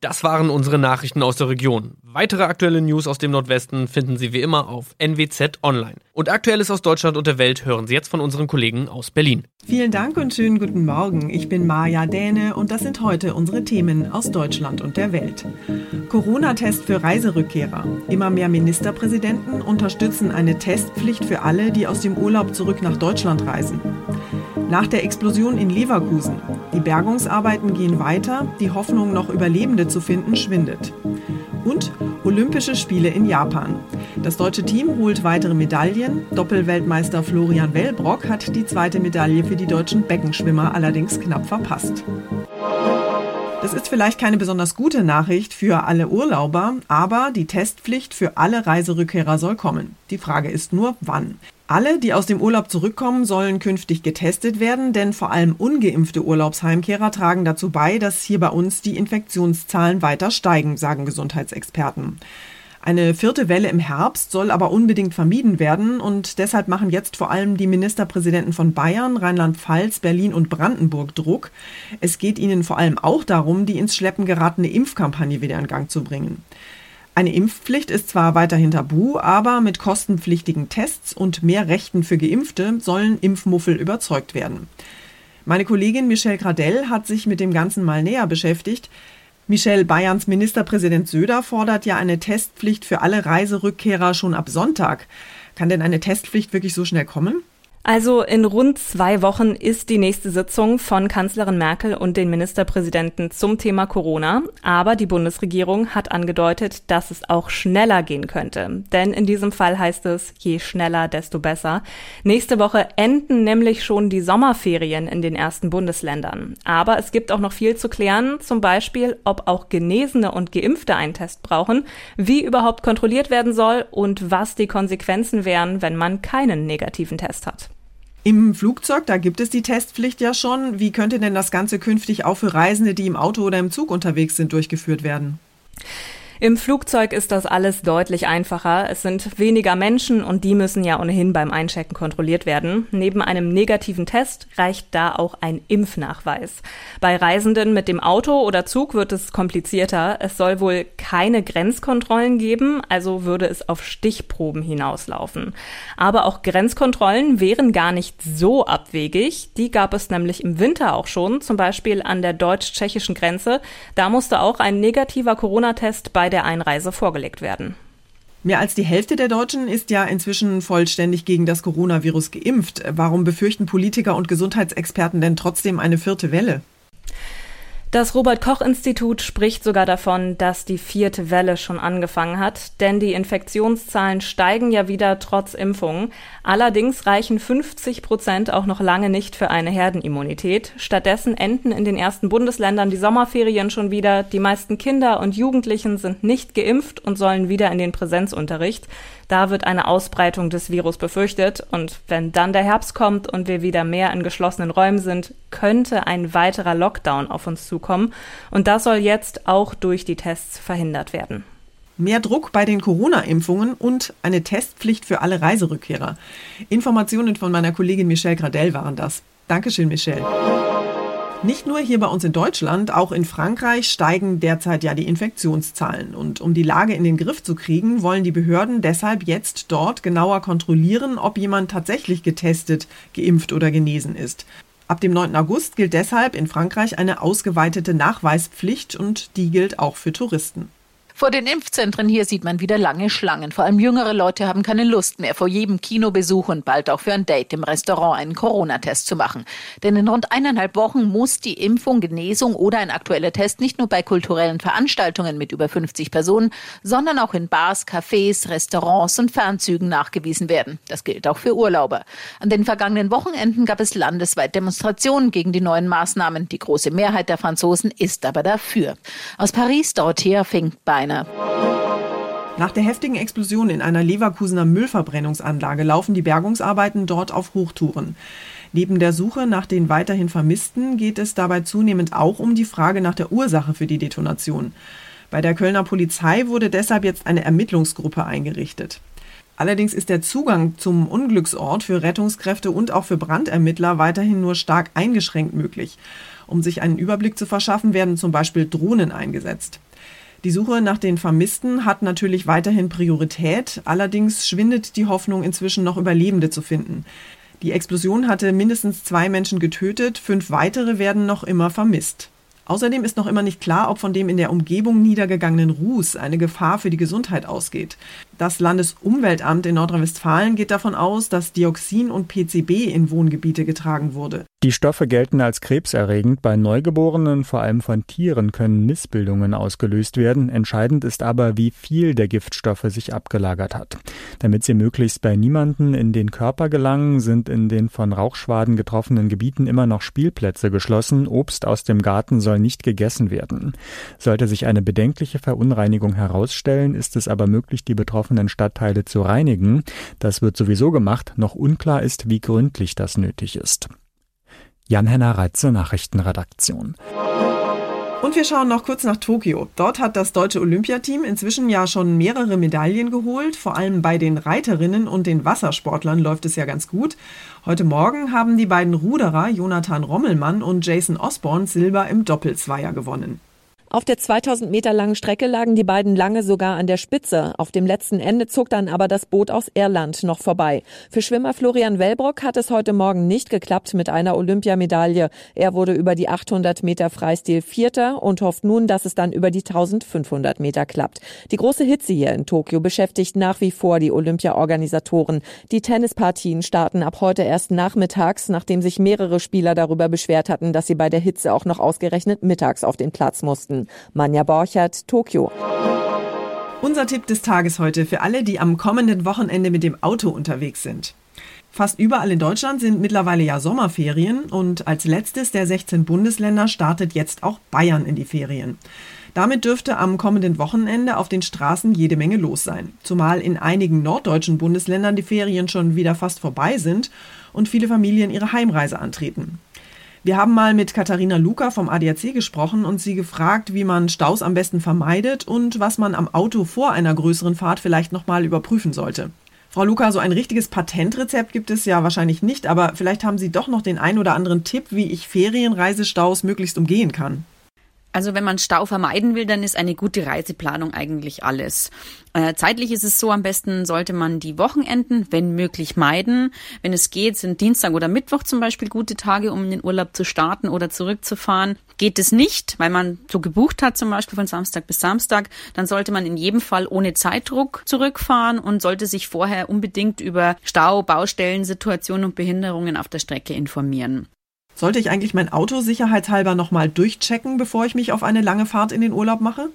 Das waren unsere Nachrichten aus der Region. Weitere aktuelle News aus dem Nordwesten finden Sie wie immer auf NWZ Online. Und Aktuelles aus Deutschland und der Welt hören Sie jetzt von unseren Kollegen aus Berlin. Vielen Dank und schönen guten Morgen. Ich bin Maja Däne und das sind heute unsere Themen aus Deutschland und der Welt. Corona-Test für Reiserückkehrer. Immer mehr Ministerpräsidenten unterstützen eine Testpflicht für alle, die aus dem Urlaub zurück nach Deutschland reisen. Nach der Explosion in Leverkusen. Die Bergungsarbeiten gehen weiter, die Hoffnung, noch Überlebende zu finden, schwindet. Und Olympische Spiele in Japan. Das deutsche Team holt weitere Medaillen. Doppelweltmeister Florian Wellbrock hat die zweite Medaille für die deutschen Beckenschwimmer allerdings knapp verpasst. Das ist vielleicht keine besonders gute Nachricht für alle Urlauber, aber die Testpflicht für alle Reiserückkehrer soll kommen. Die Frage ist nur, wann. Alle, die aus dem Urlaub zurückkommen, sollen künftig getestet werden, denn vor allem ungeimpfte Urlaubsheimkehrer tragen dazu bei, dass hier bei uns die Infektionszahlen weiter steigen, sagen Gesundheitsexperten. Eine vierte Welle im Herbst soll aber unbedingt vermieden werden und deshalb machen jetzt vor allem die Ministerpräsidenten von Bayern, Rheinland-Pfalz, Berlin und Brandenburg Druck. Es geht ihnen vor allem auch darum, die ins Schleppen geratene Impfkampagne wieder in Gang zu bringen. Eine Impfpflicht ist zwar weiterhin tabu, aber mit kostenpflichtigen Tests und mehr Rechten für Geimpfte sollen Impfmuffel überzeugt werden. Meine Kollegin Michelle Gradell hat sich mit dem Ganzen mal näher beschäftigt. Michelle, Bayerns Ministerpräsident Söder fordert ja eine Testpflicht für alle Reiserückkehrer schon ab Sonntag. Kann denn eine Testpflicht wirklich so schnell kommen? Also in rund zwei Wochen ist die nächste Sitzung von Kanzlerin Merkel und den Ministerpräsidenten zum Thema Corona. Aber die Bundesregierung hat angedeutet, dass es auch schneller gehen könnte. Denn in diesem Fall heißt es, je schneller, desto besser. Nächste Woche enden nämlich schon die Sommerferien in den ersten Bundesländern. Aber es gibt auch noch viel zu klären. Zum Beispiel, ob auch Genesene und Geimpfte einen Test brauchen, wie überhaupt kontrolliert werden soll und was die Konsequenzen wären, wenn man keinen negativen Test hat. Im Flugzeug, da gibt es die Testpflicht ja schon. Wie könnte denn das Ganze künftig auch für Reisende, die im Auto oder im Zug unterwegs sind, durchgeführt werden? Im Flugzeug ist das alles deutlich einfacher. Es sind weniger Menschen und die müssen ja ohnehin beim Einchecken kontrolliert werden. Neben einem negativen Test reicht da auch ein Impfnachweis. Bei Reisenden mit dem Auto oder Zug wird es komplizierter. Es soll wohl keine Grenzkontrollen geben, also würde es auf Stichproben hinauslaufen. Aber auch Grenzkontrollen wären gar nicht so abwegig. Die gab es nämlich im Winter auch schon, zum Beispiel an der deutsch-tschechischen Grenze. Da musste auch ein negativer Corona-Test bei bei der Einreise vorgelegt werden. Mehr als die Hälfte der Deutschen ist ja inzwischen vollständig gegen das Coronavirus geimpft. Warum befürchten Politiker und Gesundheitsexperten denn trotzdem eine vierte Welle? Das Robert Koch Institut spricht sogar davon, dass die vierte Welle schon angefangen hat, denn die Infektionszahlen steigen ja wieder trotz Impfungen. Allerdings reichen 50 Prozent auch noch lange nicht für eine Herdenimmunität. Stattdessen enden in den ersten Bundesländern die Sommerferien schon wieder. Die meisten Kinder und Jugendlichen sind nicht geimpft und sollen wieder in den Präsenzunterricht. Da wird eine Ausbreitung des Virus befürchtet. Und wenn dann der Herbst kommt und wir wieder mehr in geschlossenen Räumen sind, könnte ein weiterer Lockdown auf uns zukommen. Und das soll jetzt auch durch die Tests verhindert werden. Mehr Druck bei den Corona-Impfungen und eine Testpflicht für alle Reiserückkehrer. Informationen von meiner Kollegin Michelle Gradell waren das. Dankeschön, Michelle. Nicht nur hier bei uns in Deutschland, auch in Frankreich steigen derzeit ja die Infektionszahlen. Und um die Lage in den Griff zu kriegen, wollen die Behörden deshalb jetzt dort genauer kontrollieren, ob jemand tatsächlich getestet, geimpft oder genesen ist. Ab dem 9. August gilt deshalb in Frankreich eine ausgeweitete Nachweispflicht und die gilt auch für Touristen. Vor den Impfzentren hier sieht man wieder lange Schlangen. Vor allem jüngere Leute haben keine Lust mehr, vor jedem Kinobesuch und bald auch für ein Date im Restaurant einen Corona-Test zu machen. Denn in rund eineinhalb Wochen muss die Impfung, Genesung oder ein aktueller Test nicht nur bei kulturellen Veranstaltungen mit über 50 Personen, sondern auch in Bars, Cafés, Restaurants und Fernzügen nachgewiesen werden. Das gilt auch für Urlauber. An den vergangenen Wochenenden gab es landesweit Demonstrationen gegen die neuen Maßnahmen. Die große Mehrheit der Franzosen ist aber dafür. Aus Paris, Dorothea Fink bei einer. Nach der heftigen Explosion in einer Leverkusener Müllverbrennungsanlage laufen die Bergungsarbeiten dort auf Hochtouren. Neben der Suche nach den weiterhin Vermissten geht es dabei zunehmend auch um die Frage nach der Ursache für die Detonation. Bei der Kölner Polizei wurde deshalb jetzt eine Ermittlungsgruppe eingerichtet. Allerdings ist der Zugang zum Unglücksort für Rettungskräfte und auch für Brandermittler weiterhin nur stark eingeschränkt möglich. Um sich einen Überblick zu verschaffen, werden zum Beispiel Drohnen eingesetzt. Die Suche nach den Vermissten hat natürlich weiterhin Priorität, allerdings schwindet die Hoffnung, inzwischen noch Überlebende zu finden. Die Explosion hatte mindestens zwei Menschen getötet, fünf weitere werden noch immer vermisst. Außerdem ist noch immer nicht klar, ob von dem in der Umgebung niedergegangenen Ruß eine Gefahr für die Gesundheit ausgeht. Das Landesumweltamt in Nordrhein-Westfalen geht davon aus, dass Dioxin und PCB in Wohngebiete getragen wurde. Die Stoffe gelten als krebserregend. Bei Neugeborenen, vor allem von Tieren, können Missbildungen ausgelöst werden. Entscheidend ist aber, wie viel der Giftstoffe sich abgelagert hat. Damit sie möglichst bei niemanden in den Körper gelangen, sind in den von Rauchschwaden getroffenen Gebieten immer noch Spielplätze geschlossen. Obst aus dem Garten soll nicht gegessen werden. Sollte sich eine bedenkliche Verunreinigung herausstellen, ist es aber möglich, die betroffenen betroffenen Stadtteile zu reinigen. Das wird sowieso gemacht. Noch unklar ist, wie gründlich das nötig ist. Jan-Henner Reitze, Nachrichtenredaktion. Und wir schauen noch kurz nach Tokio. Dort hat das deutsche Olympiateam inzwischen ja schon mehrere Medaillen geholt. Vor allem bei den Reiterinnen und den Wassersportlern läuft es ja ganz gut. Heute Morgen haben die beiden Ruderer Jonathan Rommelmann und Jason Osborne Silber im Doppelzweier gewonnen. Auf der 2000 Meter langen Strecke lagen die beiden lange sogar an der Spitze. Auf dem letzten Ende zog dann aber das Boot aus Irland noch vorbei. Für Schwimmer Florian Wellbrock hat es heute Morgen nicht geklappt mit einer Olympiamedaille. Er wurde über die 800 Meter Freistil Vierter und hofft nun, dass es dann über die 1500 Meter klappt. Die große Hitze hier in Tokio beschäftigt nach wie vor die Olympiaorganisatoren. Die Tennispartien starten ab heute erst nachmittags, nachdem sich mehrere Spieler darüber beschwert hatten, dass sie bei der Hitze auch noch ausgerechnet mittags auf den Platz mussten. Manja Borchert, Tokio. Unser Tipp des Tages heute für alle, die am kommenden Wochenende mit dem Auto unterwegs sind. Fast überall in Deutschland sind mittlerweile ja Sommerferien und als letztes der 16 Bundesländer startet jetzt auch Bayern in die Ferien. Damit dürfte am kommenden Wochenende auf den Straßen jede Menge los sein, zumal in einigen norddeutschen Bundesländern die Ferien schon wieder fast vorbei sind und viele Familien ihre Heimreise antreten. Wir haben mal mit Katharina Luca vom ADAC gesprochen und sie gefragt, wie man Staus am besten vermeidet und was man am Auto vor einer größeren Fahrt vielleicht nochmal überprüfen sollte. Frau Luca, so ein richtiges Patentrezept gibt es ja wahrscheinlich nicht, aber vielleicht haben Sie doch noch den ein oder anderen Tipp, wie ich Ferienreisestaus möglichst umgehen kann. Also wenn man Stau vermeiden will, dann ist eine gute Reiseplanung eigentlich alles. Äh, zeitlich ist es so, am besten sollte man die Wochenenden, wenn möglich, meiden. Wenn es geht, sind Dienstag oder Mittwoch zum Beispiel gute Tage, um in den Urlaub zu starten oder zurückzufahren. Geht es nicht, weil man so gebucht hat, zum Beispiel von Samstag bis Samstag, dann sollte man in jedem Fall ohne Zeitdruck zurückfahren und sollte sich vorher unbedingt über Stau, Baustellen, Situationen und Behinderungen auf der Strecke informieren. Sollte ich eigentlich mein Auto sicherheitshalber nochmal durchchecken, bevor ich mich auf eine lange Fahrt in den Urlaub mache?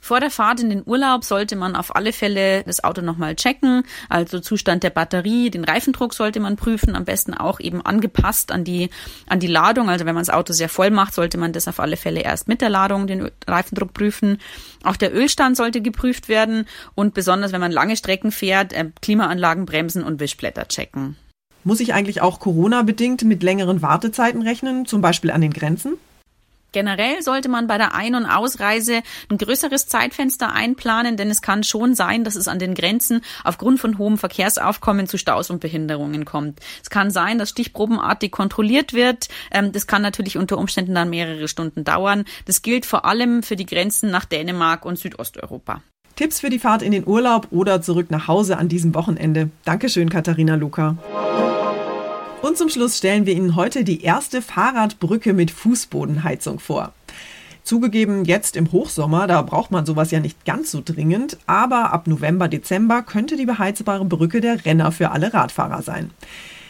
Vor der Fahrt in den Urlaub sollte man auf alle Fälle das Auto nochmal checken. Also Zustand der Batterie, den Reifendruck sollte man prüfen, am besten auch eben angepasst an die, an die Ladung. Also wenn man das Auto sehr voll macht, sollte man das auf alle Fälle erst mit der Ladung den Reifendruck prüfen. Auch der Ölstand sollte geprüft werden und besonders wenn man lange Strecken fährt, äh, Klimaanlagen bremsen und Wischblätter checken. Muss ich eigentlich auch Corona-bedingt mit längeren Wartezeiten rechnen, zum Beispiel an den Grenzen? Generell sollte man bei der Ein- und Ausreise ein größeres Zeitfenster einplanen, denn es kann schon sein, dass es an den Grenzen aufgrund von hohem Verkehrsaufkommen zu Staus und Behinderungen kommt. Es kann sein, dass stichprobenartig kontrolliert wird. Ähm, das kann natürlich unter Umständen dann mehrere Stunden dauern. Das gilt vor allem für die Grenzen nach Dänemark und Südosteuropa. Tipps für die Fahrt in den Urlaub oder zurück nach Hause an diesem Wochenende. Dankeschön, Katharina Luca. Und zum Schluss stellen wir Ihnen heute die erste Fahrradbrücke mit Fußbodenheizung vor. Zugegeben, jetzt im Hochsommer, da braucht man sowas ja nicht ganz so dringend, aber ab November, Dezember könnte die beheizbare Brücke der Renner für alle Radfahrer sein.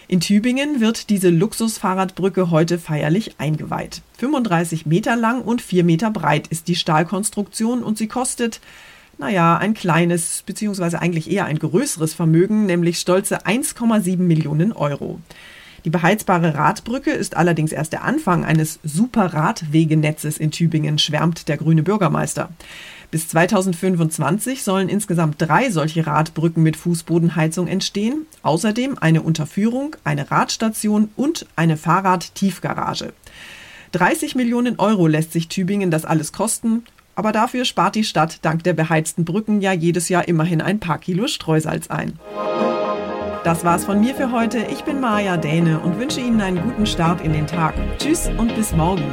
In Tübingen wird diese Luxusfahrradbrücke heute feierlich eingeweiht. 35 Meter lang und 4 Meter breit ist die Stahlkonstruktion und sie kostet, naja, ein kleines, beziehungsweise eigentlich eher ein größeres Vermögen, nämlich stolze 1,7 Millionen Euro. Die beheizbare Radbrücke ist allerdings erst der Anfang eines Super-Radwegenetzes in Tübingen, schwärmt der grüne Bürgermeister. Bis 2025 sollen insgesamt drei solche Radbrücken mit Fußbodenheizung entstehen, außerdem eine Unterführung, eine Radstation und eine Fahrradtiefgarage. 30 Millionen Euro lässt sich Tübingen das alles kosten, aber dafür spart die Stadt dank der beheizten Brücken ja jedes Jahr immerhin ein paar Kilo Streusalz ein. Das war's von mir für heute. Ich bin Maja Däne und wünsche Ihnen einen guten Start in den Tag. Tschüss und bis morgen.